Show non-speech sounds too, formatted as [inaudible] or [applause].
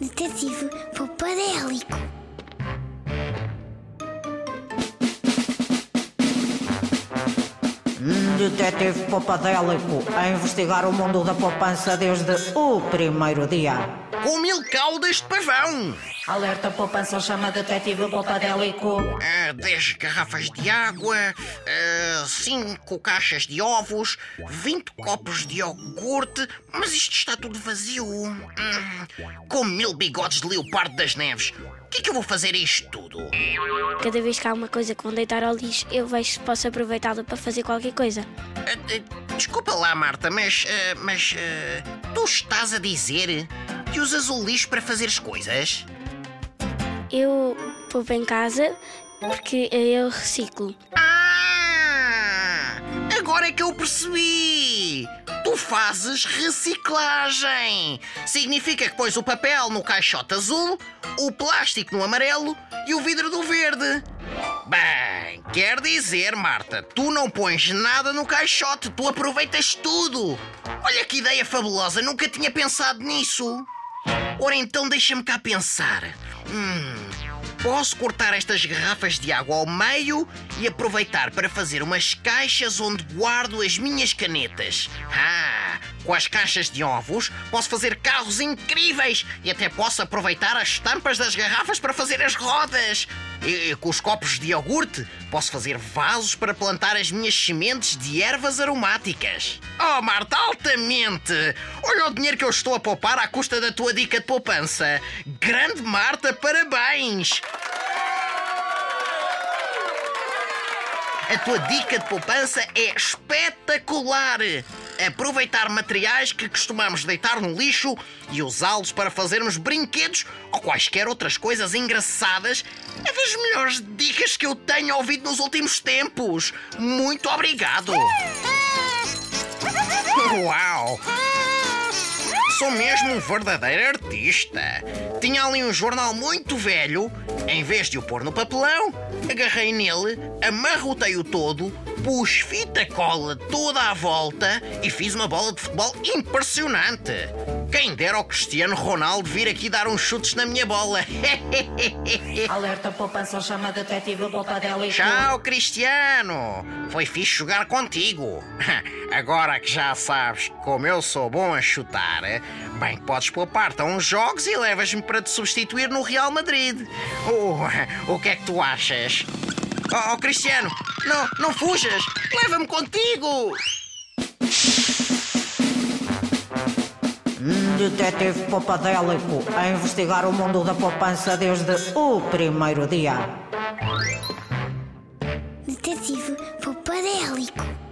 Detetive Popadélico. Detetive Popadélico a investigar o mundo da poupança desde o primeiro dia. Com mil caudas de pavão. Alerta poupança chama Detetive Popadélico. Ah, 10 garrafas de água, 5 caixas de ovos, 20 copos de iogurte, mas isto está tudo vazio. Hum, com mil bigodes de leopardo das neves. Que é que eu vou fazer isto tudo? Cada vez que há uma coisa que vão deitar ao lixo, eu vejo se posso aproveitá-la para fazer qualquer coisa. Ah, ah, desculpa lá, Marta, mas. ah, mas. tu estás a dizer que usas o lixo para fazer as coisas? Eu poupo em casa porque eu reciclo. Ah! Agora é que eu percebi! Tu fazes reciclagem! Significa que pões o papel no caixote azul, o plástico no amarelo e o vidro do verde. Bem, quer dizer, Marta, tu não pões nada no caixote, tu aproveitas tudo! Olha que ideia fabulosa, nunca tinha pensado nisso! Ora então deixa-me cá pensar. Hum, posso cortar estas garrafas de água ao meio e aproveitar para fazer umas caixas onde guardo as minhas canetas. Ah, com as caixas de ovos posso fazer carros incríveis e até posso aproveitar as tampas das garrafas para fazer as rodas. E, e com os copos de iogurte posso fazer vasos para plantar as minhas sementes de ervas aromáticas. Oh, Marta, altamente! Olha o dinheiro que eu estou a poupar à custa da tua dica de poupança. Grande Marta, parabéns! A tua dica de poupança é espetacular! Aproveitar materiais que costumamos deitar no lixo e usá-los para fazermos brinquedos ou quaisquer outras coisas engraçadas é das melhores dicas que eu tenho ouvido nos últimos tempos. Muito obrigado! [laughs] Uau! Sou mesmo um verdadeiro artista. Tinha ali um jornal muito velho. Em vez de o pôr no papelão, agarrei nele, amarrotei-o todo, pus fita cola toda à volta e fiz uma bola de futebol impressionante. Quem dera ao Cristiano Ronaldo vir aqui dar uns chutes na minha bola. [laughs] Alerta poupança chama Detetive Popadélico. Tchau, Cristiano! Foi fixe jogar contigo. [laughs] Agora que já sabes como eu sou bom a chutar, bem, podes poupar-te a uns jogos e levas-me para te substituir no Real Madrid. Oh, o que é que tu achas? Oh, oh, Cristiano, não, não fujas! Leva-me contigo! Detetive Popadélico a investigar o mundo da poupança desde o primeiro dia. Detetive Popadélico.